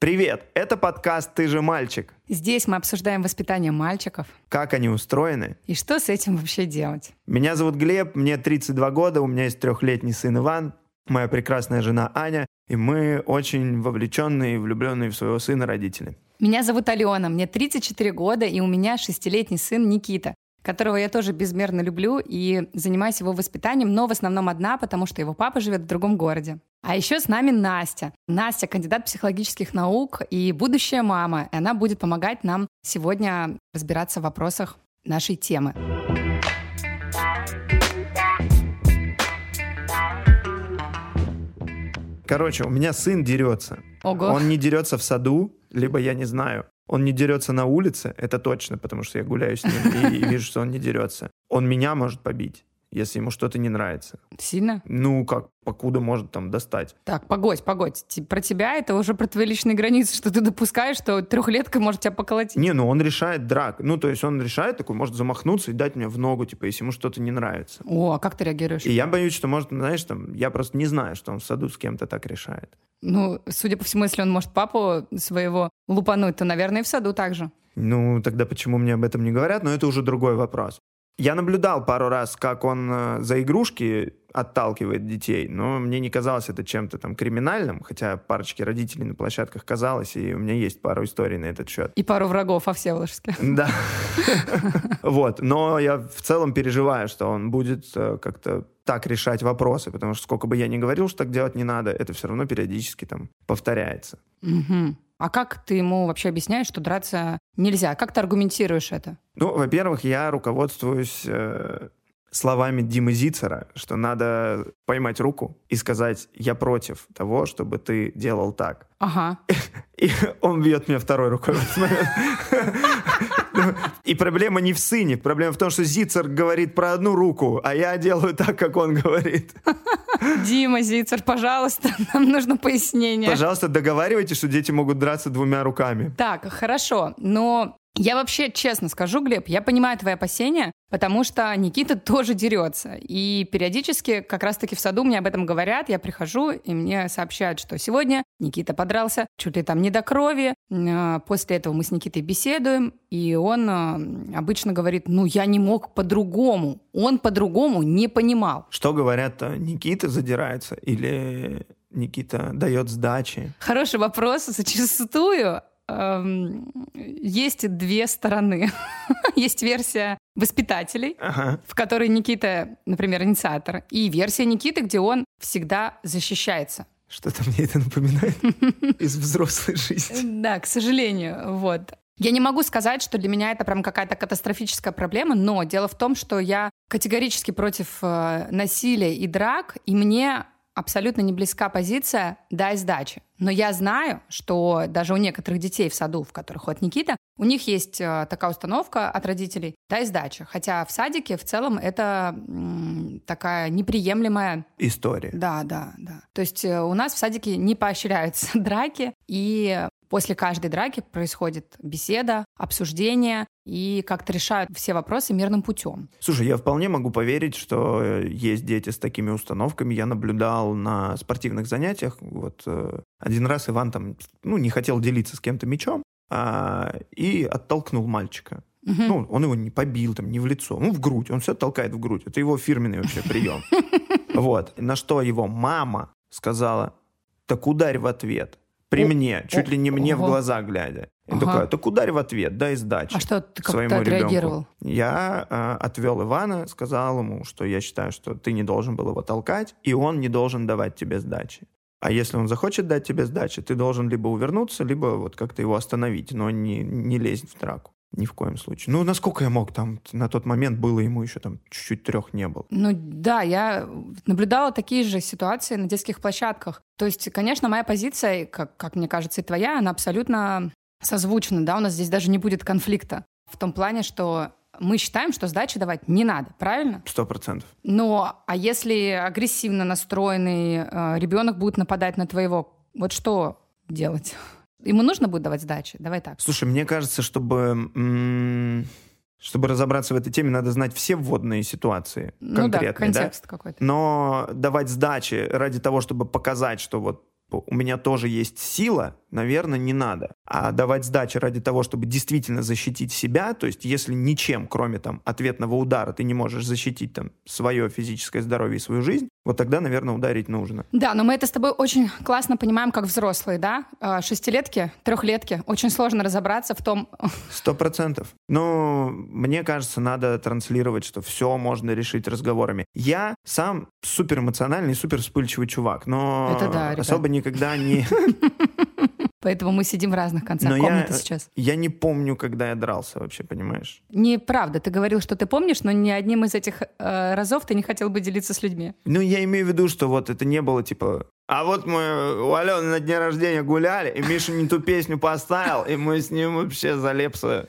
Привет, это подкаст «Ты же мальчик». Здесь мы обсуждаем воспитание мальчиков. Как они устроены. И что с этим вообще делать. Меня зовут Глеб, мне 32 года, у меня есть трехлетний сын Иван, моя прекрасная жена Аня, и мы очень вовлеченные и влюбленные в своего сына родители. Меня зовут Алена, мне 34 года, и у меня шестилетний сын Никита которого я тоже безмерно люблю и занимаюсь его воспитанием, но в основном одна, потому что его папа живет в другом городе. А еще с нами Настя. Настя кандидат психологических наук и будущая мама. И она будет помогать нам сегодня разбираться в вопросах нашей темы. Короче, у меня сын дерется. Ого. Он не дерется в саду, либо я не знаю. Он не дерется на улице, это точно, потому что я гуляю с ним и, вижу, что он не дерется. Он меня может побить если ему что-то не нравится. Сильно? Ну, как, покуда может там достать. Так, погодь, погодь. Про тебя это уже про твои личные границы, что ты допускаешь, что трехлетка может тебя поколотить. Не, ну он решает драк. Ну, то есть он решает такой, может замахнуться и дать мне в ногу, типа, если ему что-то не нравится. О, а как ты реагируешь? И я боюсь, что, может, знаешь, там, я просто не знаю, что он в саду с кем-то так решает. Ну, судя по всему, если он может папу своего лупануть, то, наверное, и в саду также. Ну, тогда почему мне об этом не говорят? Но это уже другой вопрос. Я наблюдал пару раз, как он э, за игрушки отталкивает детей, но мне не казалось это чем-то там криминальным, хотя парочке родителей на площадках казалось, и у меня есть пару историй на этот счет. И пару врагов о Всеволожске. Да. Вот. Но я в целом переживаю, что он будет э, как-то так решать вопросы, потому что сколько бы я ни говорил, что так делать не надо, это все равно периодически там повторяется. А как ты ему вообще объясняешь, что драться нельзя? Как ты аргументируешь это? Ну, во-первых, я руководствуюсь э, словами Димы Зицера, что надо поймать руку и сказать, я против того, чтобы ты делал так. Ага. И он бьет меня второй рукой. И проблема не в сыне, проблема в том, что Зицер говорит про одну руку, а я делаю так, как он говорит. Дима Зицер, пожалуйста, нам нужно пояснение. Пожалуйста, договаривайте, что дети могут драться двумя руками. Так, хорошо, но я вообще честно скажу, Глеб, я понимаю твои опасения, потому что Никита тоже дерется. И периодически, как раз-таки в саду мне об этом говорят, я прихожу, и мне сообщают, что сегодня Никита подрался чуть ли там не до крови. А, после этого мы с Никитой беседуем, и он а, обычно говорит, ну, я не мог по-другому. Он по-другому не понимал. Что говорят, Никита задирается или Никита дает сдачи? Хороший вопрос. Зачастую есть две стороны. есть версия воспитателей, ага. в которой Никита, например, инициатор, и версия Никиты, где он всегда защищается. Что-то мне это напоминает из взрослой жизни. Да, к сожалению, вот. Я не могу сказать, что для меня это прям какая-то катастрофическая проблема, но дело в том, что я категорически против э, насилия и драк, и мне абсолютно не близка позиция «дай сдачи». Но я знаю, что даже у некоторых детей в саду, в которых ходит Никита, у них есть э, такая установка от родителей «дай сдачи». Хотя в садике в целом это такая неприемлемая... История. Да, да, да. То есть э, у нас в садике не поощряются драки, и После каждой драки происходит беседа, обсуждение, и как-то решают все вопросы мирным путем. Слушай, я вполне могу поверить, что э, есть дети с такими установками. Я наблюдал на спортивных занятиях. Вот э, один раз Иван там, ну, не хотел делиться с кем-то мячом, а, и оттолкнул мальчика. Угу. Ну, он его не побил, там, не в лицо, ну, в грудь. Он все толкает в грудь. Это его фирменный вообще прием. Вот. На что его мама сказала, так ударь в ответ. При мне, чуть ли не мне в глаза глядя. И ага. такая, так ударь в ответ, дай сдачи. А что ты как своему ты отреагировал? Ребенку. Я э, отвел Ивана, сказал ему, что я считаю, что ты не должен был его толкать, и он не должен давать тебе сдачи. А если он захочет дать тебе сдачи, ты должен либо увернуться, либо вот как-то его остановить, но не, не лезть в драку. Ни в коем случае. Ну, насколько я мог, там на тот момент было ему еще там чуть-чуть трех не было. Ну да, я наблюдала такие же ситуации на детских площадках. То есть, конечно, моя позиция, как, как мне кажется, и твоя, она абсолютно созвучна, да, у нас здесь даже не будет конфликта. В том плане, что мы считаем, что сдачи давать не надо, правильно? Сто процентов. Но, а если агрессивно настроенный э, ребенок будет нападать на твоего, вот что делать? Ему нужно будет давать сдачи? Давай так. Слушай, мне кажется, чтобы... Чтобы разобраться в этой теме, надо знать все вводные ситуации ну. Да, контекст да? какой-то. Но давать сдачи ради того, чтобы показать, что вот у меня тоже есть сила, наверное, не надо. А давать сдачи ради того, чтобы действительно защитить себя, то есть если ничем, кроме там ответного удара, ты не можешь защитить там свое физическое здоровье и свою жизнь, вот тогда, наверное, ударить нужно. Да, но мы это с тобой очень классно понимаем, как взрослые, да? А, шестилетки, трехлетки. Очень сложно разобраться в том... Сто процентов. Но мне кажется, надо транслировать, что все можно решить разговорами. Я сам супер эмоциональный, супер вспыльчивый чувак, но это да, особо никогда не... Поэтому мы сидим в разных концах Но комнаты я, сейчас. Я не помню, когда я дрался вообще, понимаешь? Неправда. Ты говорил, что ты помнишь, но ни одним из этих э, разов ты не хотел бы делиться с людьми. Ну, я имею в виду, что вот это не было типа... А вот мы у Алены на дне рождения гуляли, и Миша не ту песню поставил, и мы с ним вообще залепса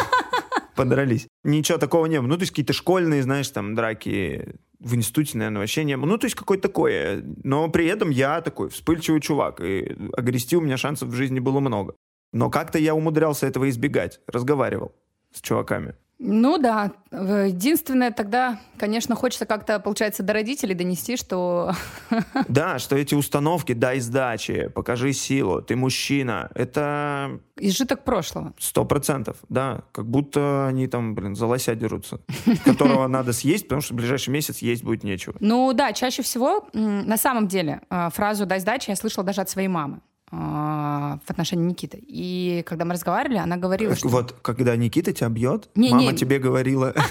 подрались. Ничего такого не было. Ну, то есть какие-то школьные, знаешь, там драки в институте, наверное, вообще не было. Ну, то есть какое-то такое. Но при этом я такой вспыльчивый чувак, и агрести у меня шансов в жизни было много. Но как-то я умудрялся этого избегать, разговаривал с чуваками. Ну да. Единственное, тогда, конечно, хочется как-то, получается, до родителей донести, что... Да, что эти установки «дай сдачи», «покажи силу», «ты мужчина» — это... Изжиток прошлого. Сто процентов, да. Как будто они там, блин, за лося дерутся, которого надо съесть, потому что в ближайший месяц есть будет нечего. Ну да, чаще всего, на самом деле, а, фразу «дай сдачи» я слышала даже от своей мамы. А, в отношении Никиты. И когда мы разговаривали, она говорила, что... Вот, когда Никита тебя бьет, не, мама не... тебе говорила...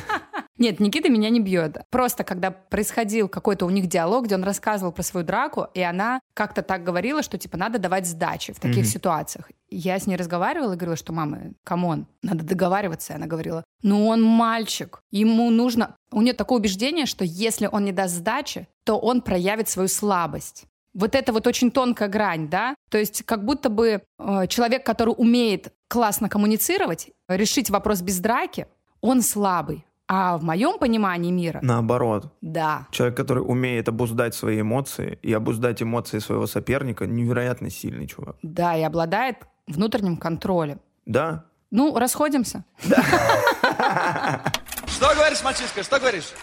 Нет, Никита меня не бьет. Просто когда происходил какой-то у них диалог, где он рассказывал про свою драку, и она как-то так говорила, что типа надо давать сдачи в таких mm-hmm. ситуациях. Я с ней разговаривала и говорила, что мама, come on, надо договариваться. И она говорила, ну он мальчик, ему нужно... У нее такое убеждение, что если он не даст сдачи, то он проявит свою слабость. Вот это вот очень тонкая грань, да? То есть как будто бы э, человек, который умеет классно коммуницировать, решить вопрос без драки, он слабый. А в моем понимании мира... Наоборот. Да. Человек, который умеет обуздать свои эмоции и обуздать эмоции своего соперника, невероятно сильный чувак. Да, и обладает внутренним контролем. Да. Ну, расходимся. Да. Что говоришь, мальчишка, что говоришь?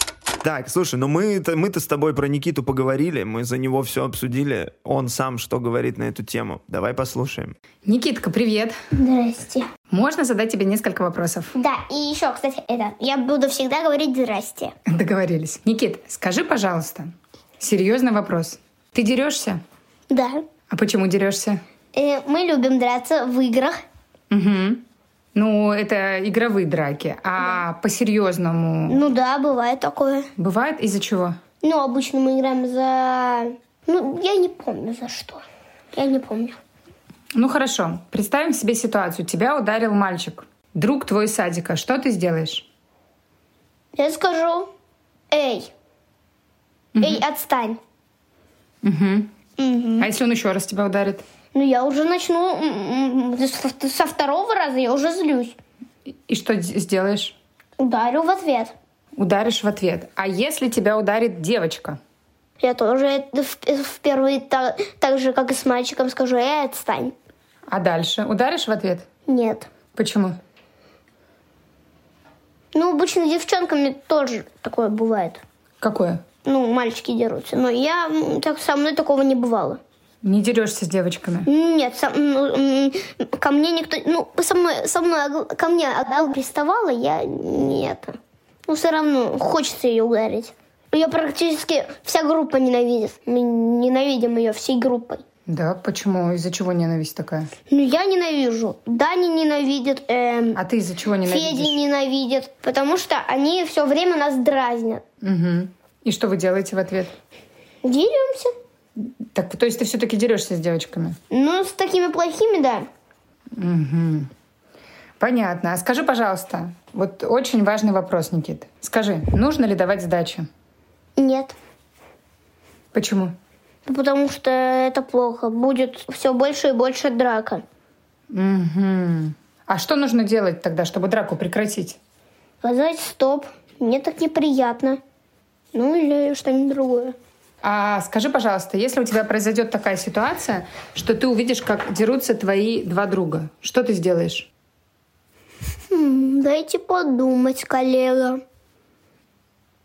Так, слушай, ну мы-то, мы-то с тобой про Никиту поговорили, мы за него все обсудили. Он сам что говорит на эту тему. Давай послушаем. Никитка, привет. Здрасте. Можно задать тебе несколько вопросов? Да, и еще, кстати, это, я буду всегда говорить здрасте. Договорились. Никит, скажи, пожалуйста, серьезный вопрос. Ты дерешься? Да. А почему дерешься? Э, мы любим драться в играх. Угу. Ну, это игровые драки. А да. по-серьезному? Ну да, бывает такое. Бывает? Из-за чего? Ну, обычно мы играем за... Ну, я не помню за что. Я не помню. Ну, хорошо. Представим себе ситуацию. Тебя ударил мальчик. Друг твой садика. Что ты сделаешь? Я скажу, эй, угу. эй, отстань. Угу. Угу. А если он еще раз тебя ударит? Ну, я уже начну... Со второго раза я уже злюсь. И что сделаешь? Ударю в ответ. Ударишь в ответ. А если тебя ударит девочка? Я тоже в первый так, так же, как и с мальчиком, скажу, эй, отстань. А дальше? Ударишь в ответ? Нет. Почему? Ну, обычно девчонками тоже такое бывает. Какое? Ну, мальчики дерутся. Но я так со мной такого не бывало. Не дерешься с девочками? Нет, со, ну, ко мне никто... Ну, со мной, со мной ко мне Адал приставала, я нет. Ну, все равно хочется ее ударить. Ее практически вся группа ненавидит. Мы ненавидим ее всей группой. Да, почему? Из-за чего ненависть такая? Ну, я ненавижу. Дани ненавидит. Эм, а ты из-за чего ненавидишь? Федя ненавидит. Потому что они все время нас дразнят. Угу. И что вы делаете в ответ? Деремся. Так, то есть ты все-таки дерешься с девочками? Ну, с такими плохими, да. Угу. Понятно. А скажи, пожалуйста, вот очень важный вопрос, Никит. Скажи, нужно ли давать сдачу? Нет. Почему? Потому что это плохо. Будет все больше и больше драка. Угу. А что нужно делать тогда, чтобы драку прекратить? Сказать стоп. Мне так неприятно. Ну или что-нибудь другое. А скажи, пожалуйста, если у тебя произойдет такая ситуация, что ты увидишь, как дерутся твои два друга, что ты сделаешь? Хм, дайте подумать, коллега.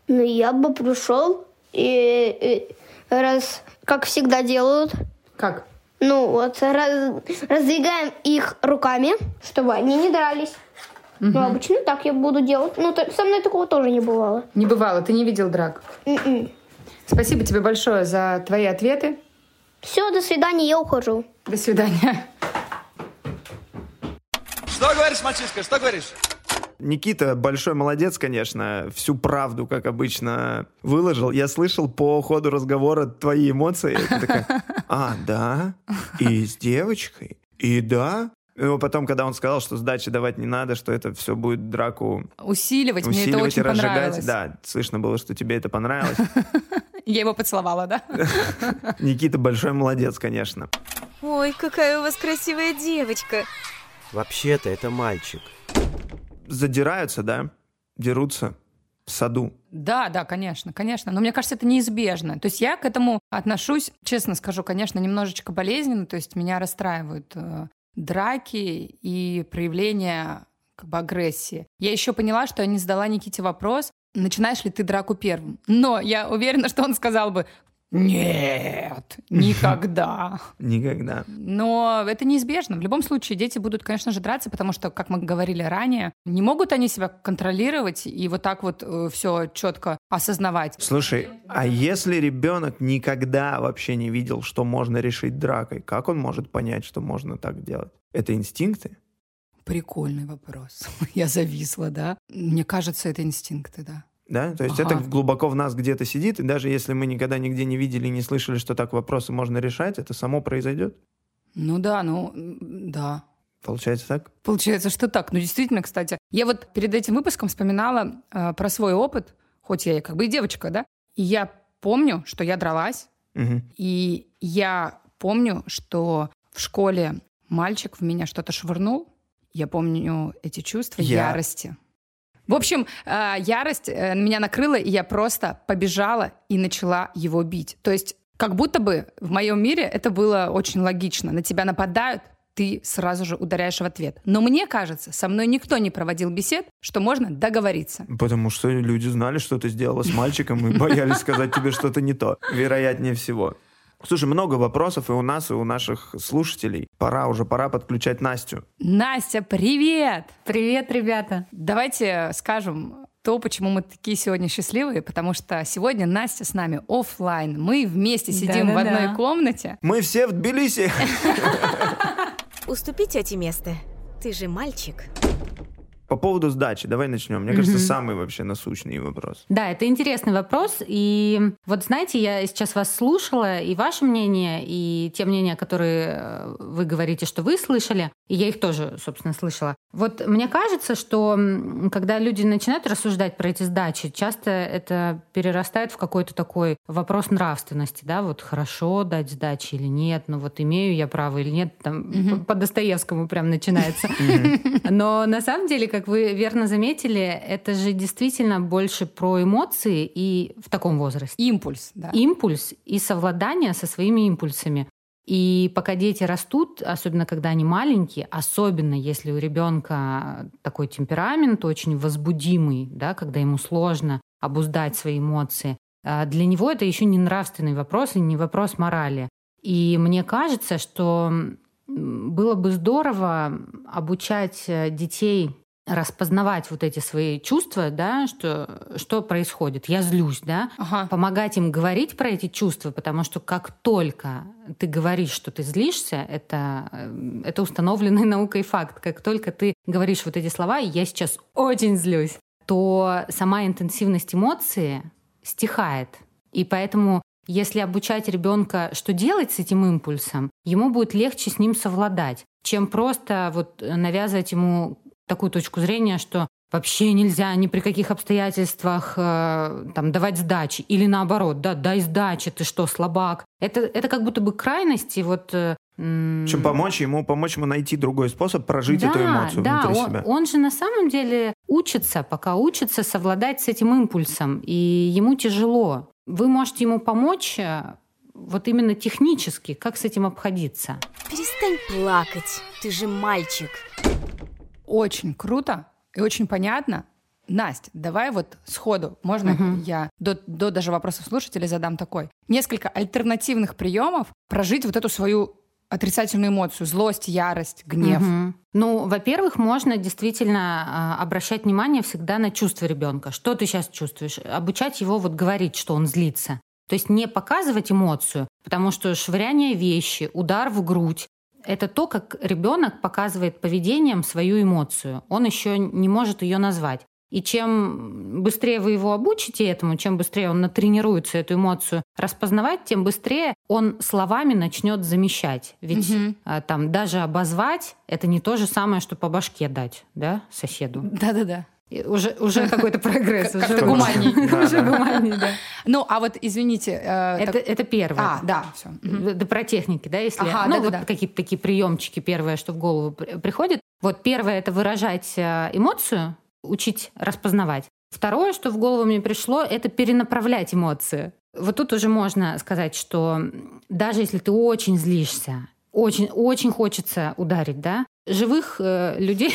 Ну, я бы пришел и, и раз, как всегда делают, Как? Ну вот, раз- раздвигаем их руками, чтобы они не дрались. Ну, обычно так я буду делать. Ну, со мной такого тоже не бывало. Не бывало, ты не видел драк. М-м. Спасибо тебе большое за твои ответы. Все, до свидания, я ухожу. До свидания. Что говоришь, мальчишка, что говоришь? Никита большой молодец, конечно, всю правду, как обычно, выложил. Я слышал по ходу разговора твои эмоции. Ты такая, а, да? И с девочкой? И да? И потом, когда он сказал, что сдачи давать не надо, что это все будет драку Усиливать, мне это усиливать и очень разжигать. понравилось. Да, слышно было, что тебе это понравилось. Я его поцеловала, да? Никита большой молодец, конечно. Ой, какая у вас красивая девочка. Вообще-то это мальчик. Задираются, да? Дерутся в саду. Да, да, конечно, конечно. Но мне кажется, это неизбежно. То есть я к этому отношусь, честно скажу, конечно, немножечко болезненно. То есть меня расстраивают э, драки и проявление как бы агрессии. Я еще поняла, что я не задала Никите вопрос, начинаешь ли ты драку первым. Но я уверена, что он сказал бы, нет, никогда. Никогда. Но это неизбежно. В любом случае дети будут, конечно же, драться, потому что, как мы говорили ранее, не могут они себя контролировать и вот так вот все четко осознавать. Слушай, а если ребенок никогда вообще не видел, что можно решить дракой, как он может понять, что можно так делать? Это инстинкты? Прикольный вопрос. Я зависла, да? Мне кажется, это инстинкты, да. Да? То есть Ага. это глубоко в нас где-то сидит, и даже если мы никогда нигде не видели и не слышали, что так вопросы можно решать, это само произойдет? Ну да, ну да. Получается так? Получается, что так. Ну, действительно, кстати. Я вот перед этим выпуском вспоминала э, про свой опыт, хоть я и как бы и девочка, да? И я помню, что я дралась, Мгм. и я помню, что в школе мальчик в меня что-то швырнул. Я помню эти чувства Я- ярости. В общем, э, ярость э, меня накрыла, и я просто побежала и начала его бить. То есть как будто бы в моем мире это было очень логично. На тебя нападают, ты сразу же ударяешь в ответ. Но мне кажется, со мной никто не проводил бесед, что можно договориться. Потому что люди знали, что ты сделала с мальчиком, и боялись сказать тебе что-то не то. Вероятнее всего. Слушай, много вопросов и у нас, и у наших слушателей. Пора уже, пора подключать Настю. Настя, привет! Привет, ребята. Давайте скажем то, почему мы такие сегодня счастливые, потому что сегодня Настя с нами оффлайн. Мы вместе сидим в Да-да-да. одной комнате. Мы все в Тбилиси. Уступи тете место. Ты же мальчик. По поводу сдачи, давай начнем. Мне кажется, самый вообще насущный вопрос. Да, это интересный вопрос. И вот знаете, я сейчас вас слушала, и ваше мнение, и те мнения, которые э, вы говорите, что вы слышали, и я их тоже, собственно, слышала. Вот мне кажется, что когда люди начинают рассуждать про эти сдачи, часто это перерастает в какой-то такой вопрос нравственности, да, вот хорошо дать сдачи или нет, ну вот имею я право или нет, там по- по Достоевскому прям начинается. Но на самом деле, как вы верно заметили, это же действительно больше про эмоции и в таком возрасте. Импульс, да. Импульс и совладание со своими импульсами. И пока дети растут, особенно когда они маленькие, особенно если у ребенка такой темперамент очень возбудимый, да, когда ему сложно обуздать свои эмоции, а для него это еще не нравственный вопрос и не вопрос морали. И мне кажется, что было бы здорово обучать э, детей распознавать вот эти свои чувства, да, что, что происходит. Я злюсь, да, Ага. помогать им говорить про эти чувства, потому что как только ты говоришь, что ты злишься, это, э, это установленный наукой факт. Как только ты говоришь вот эти слова, я сейчас очень злюсь, то сама интенсивность эмоции стихает. И поэтому если обучать ребенка, что делать с этим импульсом, ему будет легче с ним совладать, чем просто вот навязывать ему такую точку зрения, что вообще нельзя ни при каких обстоятельствах э, там, давать сдачи. Или наоборот, да, дай сдачи, ты что, слабак. Это, это как будто бы крайности. Вот, э, Чем помочь ему, помочь ему найти другой способ прожить да, эту эмоцию да, внутри он, себя. он же на самом деле учится, пока учится совладать с этим импульсом, и ему тяжело. Вы можете ему помочь э, вот именно технически, как с этим обходиться. Перестань плакать. Ты же мальчик. Очень круто и очень понятно. Настя, давай вот сходу, можно Мгм. я до, до даже вопросов слушателей задам такой. Несколько альтернативных приемов прожить вот эту свою отрицательную эмоцию, злость, ярость, гнев. Мгм. Ну, во-первых, можно действительно а, обращать внимание всегда на чувства ребенка. Что ты сейчас чувствуешь? Обучать его вот говорить, что он злится. То есть не показывать эмоцию, потому что швыряние вещи, удар в грудь это то, как ребенок показывает поведением свою эмоцию. Он еще не может ее назвать. И чем быстрее вы его обучите этому, чем быстрее он натренируется эту эмоцию распознавать, тем быстрее он словами начнет замещать. Ведь а, там даже обозвать это не то же самое, что по башке дать, да, соседу. Да-да-да. И Уже, уже какой-то прогресс. Уже- гуманней. Да, Уже да. гуманней, да. Ну, а вот, извините. э, Это, это первое. А, да, все. Да про техники, да, если ну, вот какие-то такие приемчики первое, что в голову при- приходит. Вот первое это выражать э, эмоцию, учить распознавать. Второе, что в голову мне пришло, это перенаправлять эмоции. Вот тут уже можно сказать, что даже если ты очень злишься, очень, очень хочется ударить, да, живых э, людей.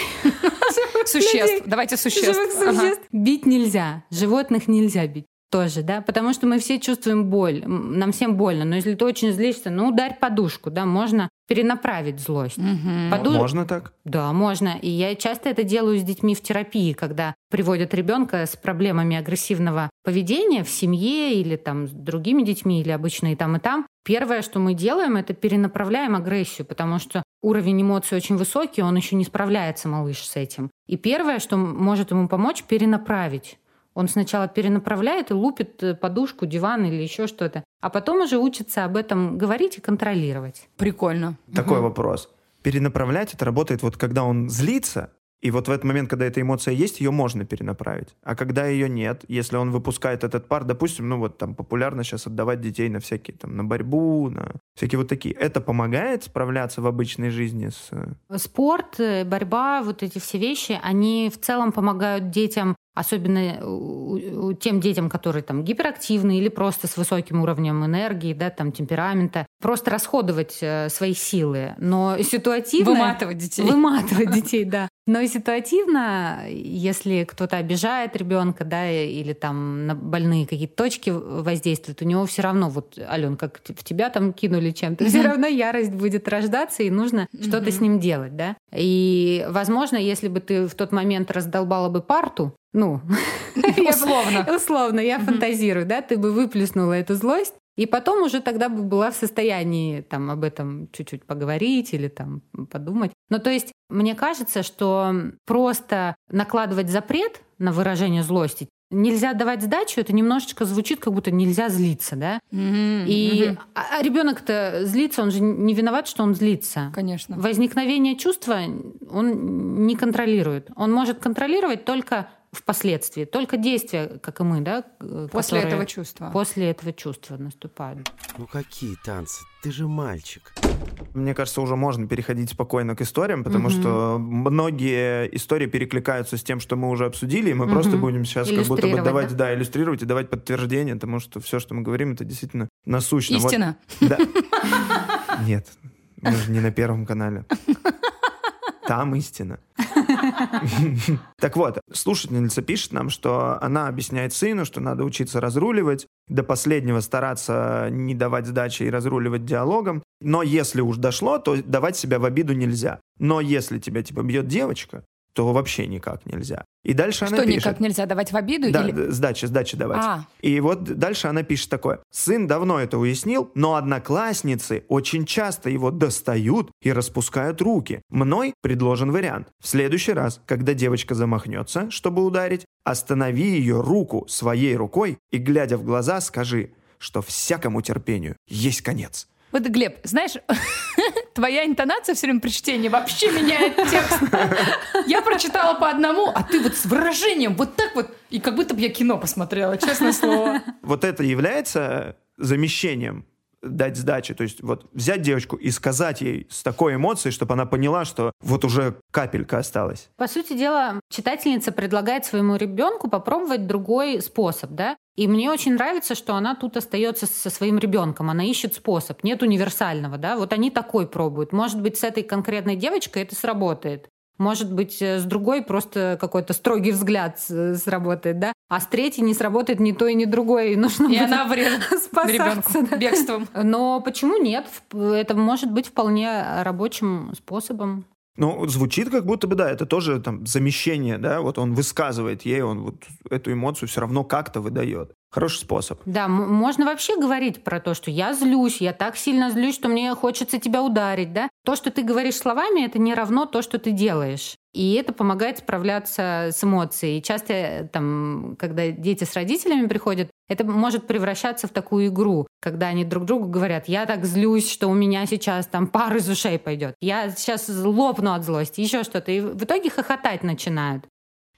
Существ. Давайте существ. Живых существ. Бить нельзя, животных нельзя бить тоже, да, потому что мы все чувствуем боль, нам всем больно, но если ты очень злишься, ну ударь подушку, да, можно перенаправить злость. Мгм. Поду- Можно так? Да, можно. И я часто это делаю с детьми в терапии, когда приводят ребенка с проблемами агрессивного поведения в семье или там с другими детьми, или обычно и там, и там. Первое, что мы делаем, это перенаправляем агрессию, потому что уровень эмоций очень высокий, он еще не справляется, малыш, с этим. И первое, что может ему помочь, перенаправить. Он сначала перенаправляет и лупит э, подушку, диван или еще что-то, а потом уже учится об этом говорить и контролировать. Прикольно. Такой Мгм. вопрос. Перенаправлять это работает вот когда он злится, и вот в этот момент, когда эта эмоция есть, ее можно перенаправить. А когда ее нет, если он выпускает этот пар, допустим, ну вот там популярно сейчас отдавать детей на всякие там на борьбу, на всякие вот такие. Это помогает справляться в обычной жизни с... э, Спорт, э, борьба, вот эти все вещи, они в целом помогают детям, особенно у- тем детям, которые там гиперактивны или просто с высоким уровнем энергии, да, там темперамента, просто расходовать э, свои силы. Но ситуативно... Выматывать детей. Выматывать детей, да. Но и ситуативно, если кто-то обижает ребенка, да, или там на больные какие-то точки воздействуют, у него все равно, вот, Ален, как в тебя там кинули чем-то, все равно ярость будет рождаться, и нужно что-то с ним делать, да. И, возможно, если бы ты в тот момент раздолбала бы парту, ну, Условно. условно, я фантазирую, да, ты бы выплеснула эту злость, и потом уже тогда бы была в состоянии там об этом чуть-чуть поговорить или там подумать. Ну, то есть, мне кажется, что просто накладывать запрет на выражение злости нельзя давать сдачу, это немножечко звучит, как будто нельзя злиться, да? Мгм. И Мгм. а- а ребенок-то злится, он же не виноват, что он злится. Конечно. Возникновение чувства он не контролирует. Он может контролировать только впоследствии, только действия, как и мы, да? к- После которые этого чувства. После этого чувства наступают. Ну какие танцы? Ты же мальчик. Мне кажется, уже можно переходить спокойно к историям, потому Мгм. что многие истории перекликаются с тем, что мы уже обсудили, и мы Мгм. просто будем сейчас как будто бы давать, да? да, иллюстрировать и давать подтверждение тому, что все, что мы говорим, это действительно насущно. Вот- Истина. Да. Нет, мы же не на Первом канале. Там истина. Так вот, слушательница пишет нам, что она объясняет сыну, что надо учиться разруливать, до последнего стараться не давать сдачи и разруливать диалогом. Но если уж дошло, то давать себя в обиду нельзя. Но если тебя типа бьет девочка, то вообще никак нельзя. И дальше она Что пишет. никак нельзя давать в обиду? Да, или... сдачи, сдачи давать. А, И вот дальше она пишет такое. Сын давно это уяснил, но одноклассницы очень часто его достают и распускают руки. Мной предложен вариант. В следующий раз, когда девочка замахнется, чтобы ударить, останови ее руку своей рукой и, глядя в глаза, скажи, что всякому терпению есть конец. Вот, Глеб, знаешь, твоя интонация все время при чтении вообще меняет текст. Я прочитала по одному, а ты вот с выражением вот так вот, и как будто бы я кино посмотрела, честное слово. Вот это является замещением дать сдачи. То есть вот взять девочку и сказать ей с такой эмоцией, чтобы она поняла, что вот уже капелька осталась. По сути дела, читательница предлагает своему ребенку попробовать другой способ, да? И мне очень нравится, что она тут остается со своим ребенком, она ищет способ, нет универсального, да? Вот они такой пробуют. Может быть, с этой конкретной девочкой это сработает. Может быть, э, с другой просто какой-то строгий взгляд с- сработает, да? А с третьей не сработает ни то и ни другое, и нужно И будет она врежет спасаться, ребенку да. бегством. Но почему нет? Это может быть вполне рабочим способом. Ну, звучит как будто бы, да, это тоже там замещение, да, вот он высказывает ей, он вот эту эмоцию все равно как-то выдает. Хороший способ. Да, можно вообще говорить про то, что я злюсь, я так сильно злюсь, что мне хочется тебя ударить, да? То, что ты говоришь словами, это не равно то, что ты делаешь. И это помогает справляться с эмоцией. И часто, э, там, когда дети с родителями приходят, это может превращаться в такую игру, когда они друг другу говорят, я так злюсь, что у меня сейчас там пар из ушей пойдет. Я сейчас лопну от злости, еще что-то. И в итоге хохотать начинают.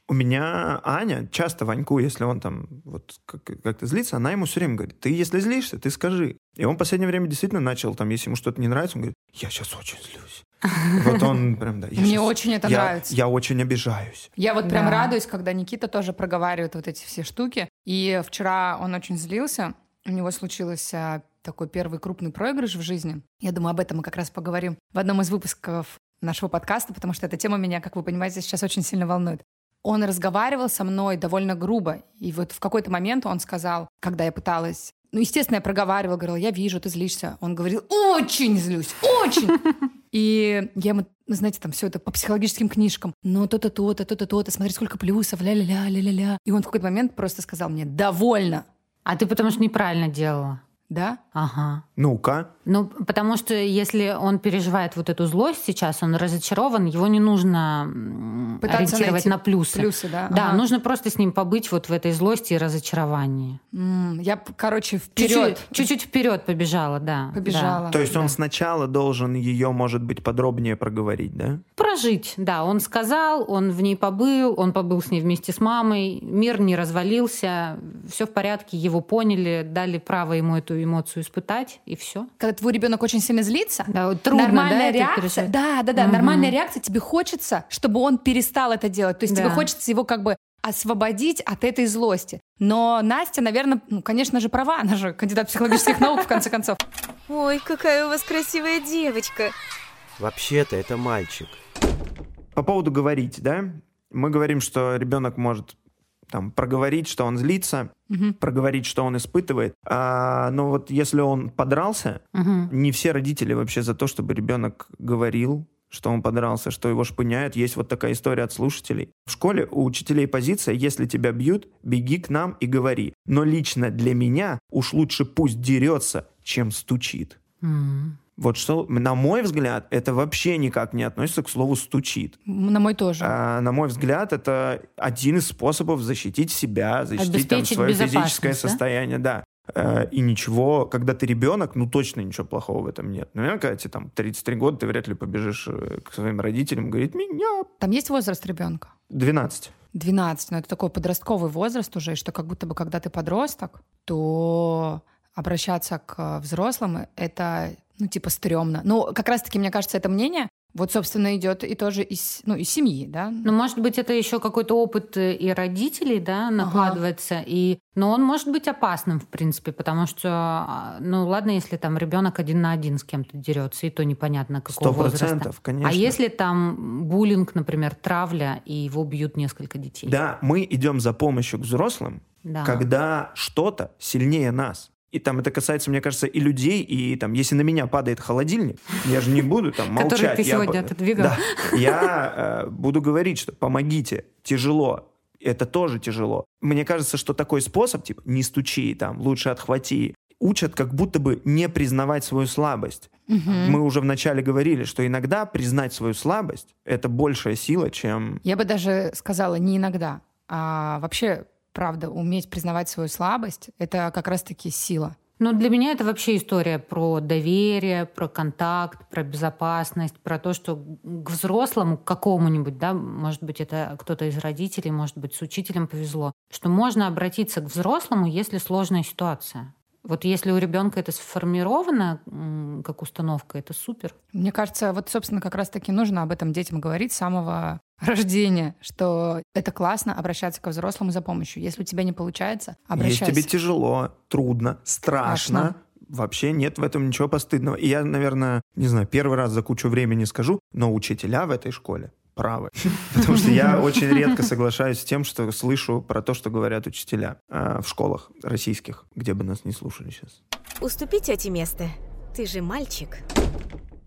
У меня Аня часто Ваньку, если он там вот как- как-то злится, она ему все время говорит, ты если злишься, ты скажи. И он в последнее время действительно начал, там, если ему что-то не нравится, он говорит, я сейчас очень злюсь. Вот он прям, да. Мне щас- очень это я- нравится. Я очень обижаюсь. Я вот прям Да. радуюсь, когда Никита тоже проговаривает вот эти все штуки. И вчера он очень злился. У него случился такой первый крупный проигрыш в жизни. Я думаю, об этом мы как раз поговорим в одном из выпусков нашего подкаста, потому что эта тема меня, как вы понимаете, сейчас очень сильно волнует. Он разговаривал со мной довольно грубо. И вот в какой-то момент он сказал, когда я пыталась... Ну, естественно, я проговаривала, говорила, я вижу, ты злишься. Он говорил, очень злюсь, очень. И я ему, ну, знаете, там все это по психологическим книжкам. Ну, то-то, то-то, то-то, то-то, смотри, сколько плюсов, ля-ля-ля, ля-ля-ля. И он в какой-то момент просто сказал мне, довольно, А ты потому что неправильно делала. да? Ага. Ну-ка. Ну, потому что если он переживает вот эту злость сейчас, он разочарован, его не нужно Пытаться ориентировать найти на плюсы. Плюсы, да? Да, Ага. нужно просто с ним побыть вот в этой злости и разочаровании. Я, короче, вперед чуть-чуть вперед побежала, да. побежала. То есть он Да. сначала должен ее, может быть, подробнее проговорить, да? Да. Прожить, да. Он сказал, он в ней побыл, он побыл с ней вместе с мамой, мир не развалился, все в порядке, его поняли, дали право ему эту эмоцию испытать, и все. Когда твой ребенок очень сильно злится, Да, вот трудно, нормальная да, реакция, да, да, да, Мгм. нормальная реакция, тебе хочется, чтобы он перестал это делать. То есть тебе Да. хочется его как бы освободить от этой злости. Но Настя, наверное, ну, конечно же, права, она же кандидат психологических наук, в конце концов. Ой, какая у вас красивая девочка. Вообще-то это мальчик. По поводу говорить, да? Мы говорим, что ребенок может там проговорить, что он злится, Мгм. проговорить, что он испытывает. А, но вот если он подрался, Мгм. не все родители вообще за то, чтобы ребенок говорил, что он подрался, что его шпыняют. Есть вот такая история от слушателей. В школе у учителей позиция «если тебя бьют, беги к нам и говори». Но лично для меня уж лучше пусть дерется, чем стучит. М. Вот что, на мой взгляд, это вообще никак не относится к слову «стучит». На мой тоже. А, на мой взгляд, это один из способов защитить себя, защитить там, свое физическое да? состояние, да. Э, И ничего, когда ты ребенок, ну точно ничего плохого в этом нет. Наверное, когда тебе там 33 года, ты вряд ли побежишь э, к своим родителям и говорить, меня Там есть возраст ребенка? 12. 12, но это такой подростковый возраст уже, и что как будто бы когда ты подросток, то обращаться к взрослым это, ну, типа, стрёмно. Ну, как раз-таки, мне кажется, это мнение, вот, собственно, идет и тоже из, ну, из семьи, да? Ну, может быть, это еще какой-то опыт э, и родителей, да, накладывается. И... Но он может быть опасным, в принципе, потому что, а, ну, ладно, если там ребенок один на один с кем-то дерется, и то непонятно какого Сто возраста. процентов, конечно. А если там буллинг, например, травля, и его бьют несколько детей? Да, мы идем за помощью к взрослым, Да. когда что-то сильнее нас. И там это касается, мне кажется, и людей, и там, если на меня падает холодильник, я же не буду там молчать. Который ты Я сегодня по- отодвигал. Да, я э, буду говорить, что помогите, тяжело. Это тоже тяжело. Мне кажется, что такой способ, типа, не стучи, там, лучше отхвати, учат как будто бы не признавать свою слабость. Мы уже вначале говорили, что иногда признать свою слабость — это большая сила, чем... Я бы даже сказала не иногда, а вообще, правда, уметь признавать свою слабость — это как раз-таки сила. Ну, для меня это вообще история про доверие, про контакт, про безопасность, про то, что к взрослому, к какому-нибудь, да, может быть, это кто-то из родителей, может быть, с учителем повезло, что можно обратиться к взрослому, если сложная ситуация. Вот если у ребенка это сформировано как установка, это супер. Мне кажется, вот, собственно, как раз-таки нужно об этом детям говорить с самого рождения, что это классно обращаться ко взрослому за помощью. Если у тебя не получается, обращайся. Если тебе тяжело, трудно, страшно, Страшно. вообще нет в этом ничего постыдного. И я, наверное, не знаю, первый раз за кучу времени скажу, но учителя в этой школе правы. Потому что я очень редко соглашаюсь с тем, что слышу про то, что говорят учителя э, в школах российских, где бы нас не слушали сейчас. Уступи тете место. Ты же мальчик.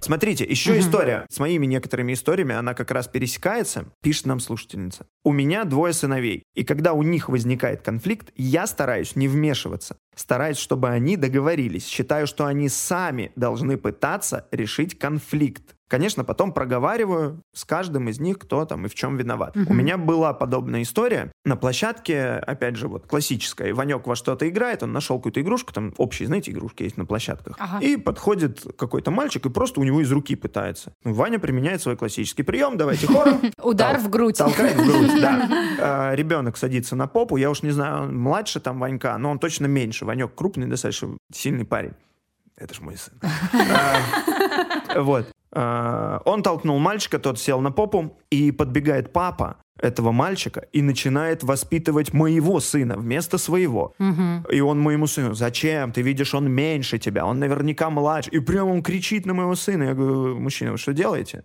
Смотрите, еще история. С моими некоторыми историями она как раз пересекается. Пишет нам слушательница. У меня двое сыновей. И когда у них возникает конфликт, я стараюсь не вмешиваться. Стараюсь, чтобы они договорились. Считаю, что они сами должны пытаться решить конфликт. Конечно, потом проговариваю с каждым из них, кто там и в чем виноват. У меня была подобная история на площадке, опять же, вот классическая. Иванек во что-то играет, он нашел какую-то игрушку, там общие, знаете, игрушки есть на площадках. Ага. И подходит какой-то мальчик и просто у него из руки пытается. Ну, Ваня применяет свой классический прием, давайте хором. Удар в грудь. Толкает в грудь, да. А, Ребенок садится на попу, я уж не знаю, он младше там Ванька, но он точно меньше. Ванек крупный, достаточно сильный парень. Это ж мой сын. А, Вот. А, Он толкнул мальчика, тот сел на попу, и подбегает папа этого мальчика и начинает воспитывать моего сына вместо своего. И он моему сыну, зачем? Ты видишь, он меньше тебя, он наверняка младше. И прям он кричит на моего сына. Я говорю, мужчина, вы что делаете?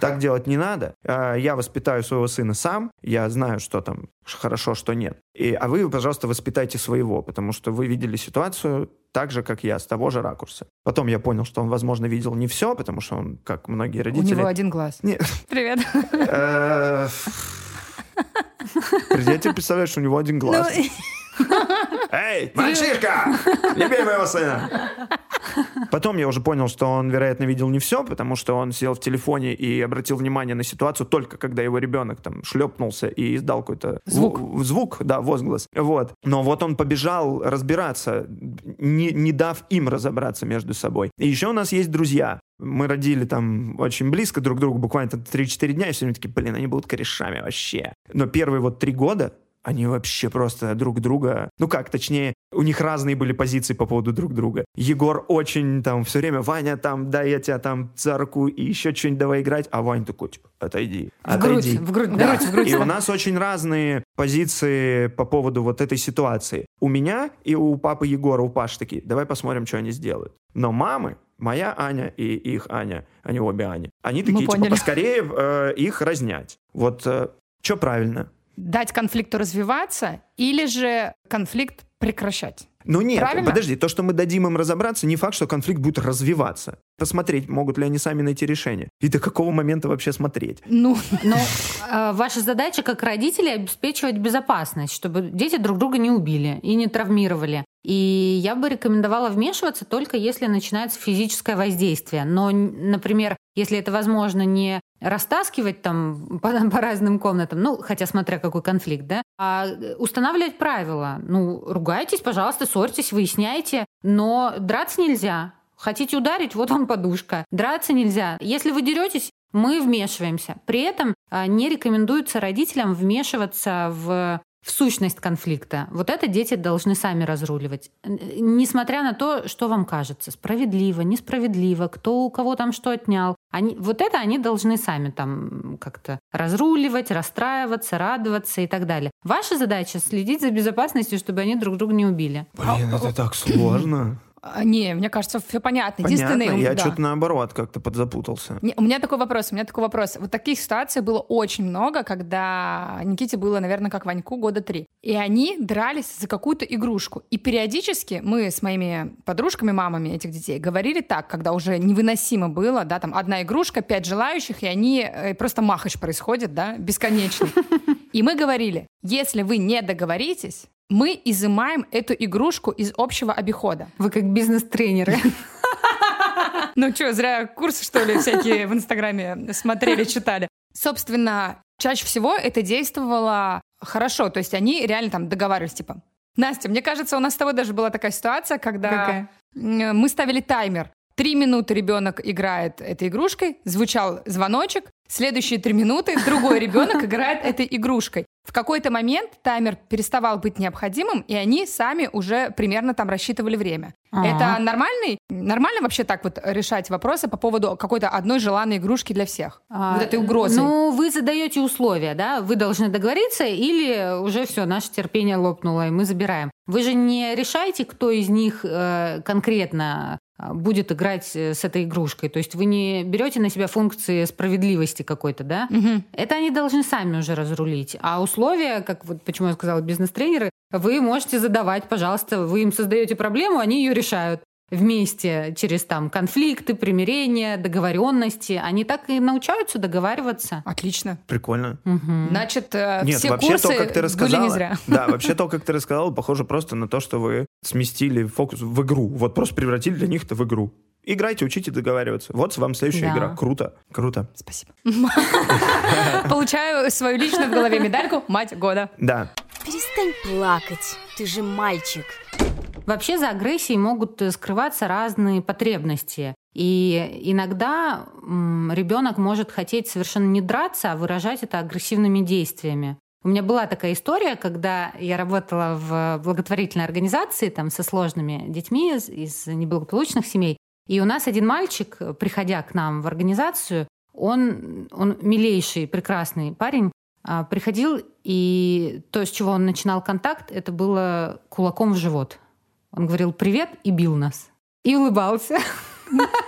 Так делать не надо. А, Я воспитаю своего сына сам, я знаю, что там хорошо, что нет. И, а вы, пожалуйста, воспитайте своего, потому что вы видели ситуацию так же, как я, с того же ракурса. Потом я понял, что он, возможно, видел не все, потому что он, как многие У родители... него один глаз. Не, Привет. э, Я тебе представляю, что у него один глаз. Эй, мальчишка! Не бей моего сына! Потом я уже понял, что он, вероятно, видел не все, потому что он сел в телефоне и обратил внимание на ситуацию только когда его ребенок там шлепнулся и издал какой-то Звук. в- звук, да, возглас. Вот. Но вот он побежал разбираться, не, не дав им разобраться между собой. И еще у нас есть друзья. Мы родили там очень близко друг к другу, буквально там 3-4 дня, и все время такие, блин, они будут корешами вообще. Но первые вот три года они вообще просто друг друга... Ну как, точнее, у них разные были позиции по поводу друг друга. Егор очень там все время, Ваня там, дай я тебя там за руку и еще что-нибудь давай играть, а Ваня такой, типа, отойди, В грудь, отойди. в грудь, в Да. грудь, в грудь. И у да. нас очень разные позиции по поводу вот этой ситуации. У меня и у папы Егора, у Паши такие, давай посмотрим, что они сделают. Но мамы, моя Аня и их Аня, они обе Ани, они такие, типа, поняли. поскорее э, их разнять. Вот что правильно? Дать конфликту развиваться или же конфликт прекращать? Ну нет, Правильно? подожди, то, что мы дадим им разобраться, не факт, что конфликт будет развиваться. Посмотреть, могут ли они сами найти решение. И до какого момента вообще смотреть. Ну, Но э, ваша задача как родителей обеспечивать безопасность, чтобы дети друг друга не убили и не травмировали. И я бы рекомендовала вмешиваться только если начинается физическое воздействие. Но, например, если это возможно не растаскивать там по, по разным комнатам, ну, хотя смотря какой конфликт, да, а устанавливать правила. Ну, ругайтесь, пожалуйста, ссорьтесь, выясняйте, но драться нельзя. Хотите ударить, вот вам подушка. Драться нельзя. Если вы деретесь, мы вмешиваемся. При этом а, не рекомендуется родителям вмешиваться в в сущность конфликта. Вот это дети должны сами разруливать. Несмотря на то, что вам кажется, справедливо, несправедливо, кто у кого там что отнял. Они, вот это они должны сами там как-то разруливать, расстраиваться, радоваться и так далее. Ваша задача следить за безопасностью, чтобы они друг друга не убили. Блин, это так сложно. А, не, мне кажется, все понятно. Понятно, Единственный, я да. что-то наоборот как-то подзапутался. Не, у меня такой вопрос, у меня такой вопрос. Вот таких ситуаций было очень много, когда Никите было, наверное, как Ваньку, года три. И они дрались за какую-то игрушку. И периодически мы с моими подружками, мамами этих детей говорили так, когда уже невыносимо было, да, там одна игрушка, пять желающих, и они, э, просто махач происходит, да, бесконечный. И мы говорили, если вы не договоритесь, мы изымаем эту игрушку из общего обихода. Вы как бизнес-тренеры. Ну что, зря курсы, что ли, всякие в Инстаграме смотрели, читали. Собственно, чаще всего это действовало хорошо. То есть они реально там договаривались, типа, Настя, мне кажется, у нас с тобой даже была такая ситуация, когда Какая? мы ставили таймер. Три минуты ребенок играет этой игрушкой, звучал звоночек, следующие три минуты другой ребенок играет этой игрушкой. В какой-то момент таймер переставал быть необходимым, и они сами уже примерно там рассчитывали время. Ага. Это нормальный, нормально вообще так вот решать вопросы по поводу какой-то одной желанной игрушки для всех? вот этой угрозы. Ну, вы задаете условия, да? Вы должны договориться, или уже все, наше терпение лопнуло, и мы забираем. Вы же не решаете, кто из них э, конкретно а, будет играть э, с этой игрушкой. То есть вы не берете на себя функции справедливости какой-то, да? Мгм. Это они должны сами уже разрулить. А условия, как вот почему я сказала бизнес-тренеры, вы можете задавать, пожалуйста, вы им создаете проблему, они ее решают вместе через там конфликты, примирения, договоренности. Они так и научаются договариваться. Отлично. Прикольно. Мгм. Значит, э, Нет, все вообще курсы то, как ты были рассказала, не зря. да, вообще то, как ты рассказала, похоже просто на то, что вы сместили фокус в игру. Вот просто превратили для них это в игру. Играйте, учите договариваться. Вот вам следующая Да. игра. Круто, круто. Спасибо. Получаю свою личную в голове медальку «Мать года». Да. Перестань плакать. Ты же мальчик. Вообще за агрессией могут э, скрываться разные потребности. И иногда ребенок может хотеть совершенно не драться, а выражать это агрессивными действиями. У меня была такая история, когда я работала в благотворительной организации там, со сложными детьми из, из неблагополучных семей. И у нас один мальчик, приходя к нам в организацию, он, он милейший, прекрасный парень, а, приходил, и то, с чего он начинал контакт, это было кулаком в живот. Он говорил «привет» и бил нас. И улыбался.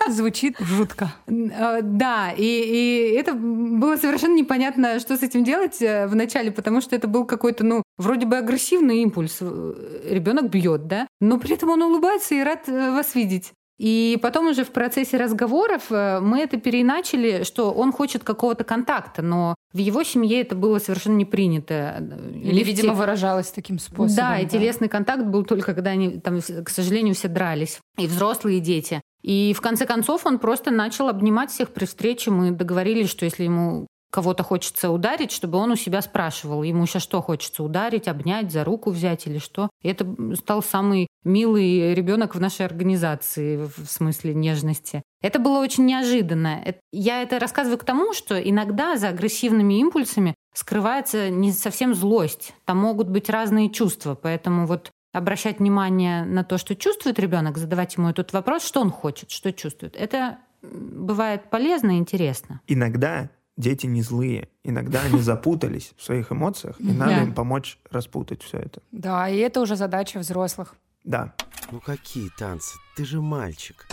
Звучит жутко. Э, Да, и, и это было совершенно непонятно, что с этим делать э, вначале, потому что это был какой-то, ну, вроде бы агрессивный импульс. Ребенок бьет, да, но при этом он улыбается и рад э, вас видеть. И потом уже в процессе разговоров э, мы это переиначили, что он хочет какого-то контакта, но в его семье это было совершенно не принято. Или, в видимо, те- выражалась таким способом. да, и телесный контакт был только когда они, там, к сожалению, все дрались. И взрослые, и дети. И в конце концов он просто начал обнимать всех при встрече. Мы договорились, что если ему кого-то хочется ударить, чтобы он у себя спрашивал, ему сейчас что хочется, ударить, обнять, за руку взять или что. И это стал самый милый ребенок в нашей организации в смысле нежности. Это было очень неожиданно. Я это рассказываю к тому, что иногда за агрессивными импульсами скрывается не совсем злость. Там могут быть разные чувства. Поэтому вот обращать внимание на то, что чувствует ребенок, задавать ему этот вопрос, что он хочет, что чувствует. Это бывает полезно и интересно. Иногда дети не злые. Иногда они запутались в своих эмоциях, и надо им помочь распутать все это. Да, и это уже задача взрослых. Да. Ну какие танцы? Ты же мальчик.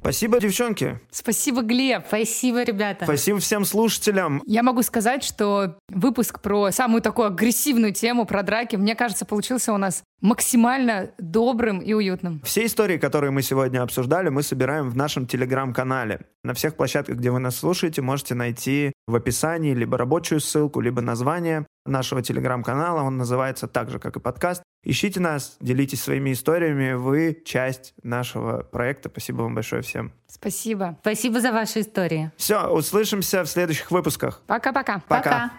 Спасибо, девчонки. Спасибо, Глеб. Спасибо, ребята. Спасибо всем слушателям. Я могу сказать, что выпуск про самую такую агрессивную тему, про драки, мне кажется, получился у нас максимально добрым и уютным. Все истории, которые мы сегодня обсуждали, мы собираем в нашем телеграм-канале. На всех площадках, где вы нас слушаете, можете найти в описании либо рабочую ссылку, либо название нашего телеграм-канала. Он называется так же, как и подкаст. Ищите нас, делитесь своими историями. Вы часть нашего проекта. Спасибо вам большое всем. Спасибо. Спасибо за ваши истории. Все, услышимся в следующих выпусках. Пока-пока. Пока. Пока.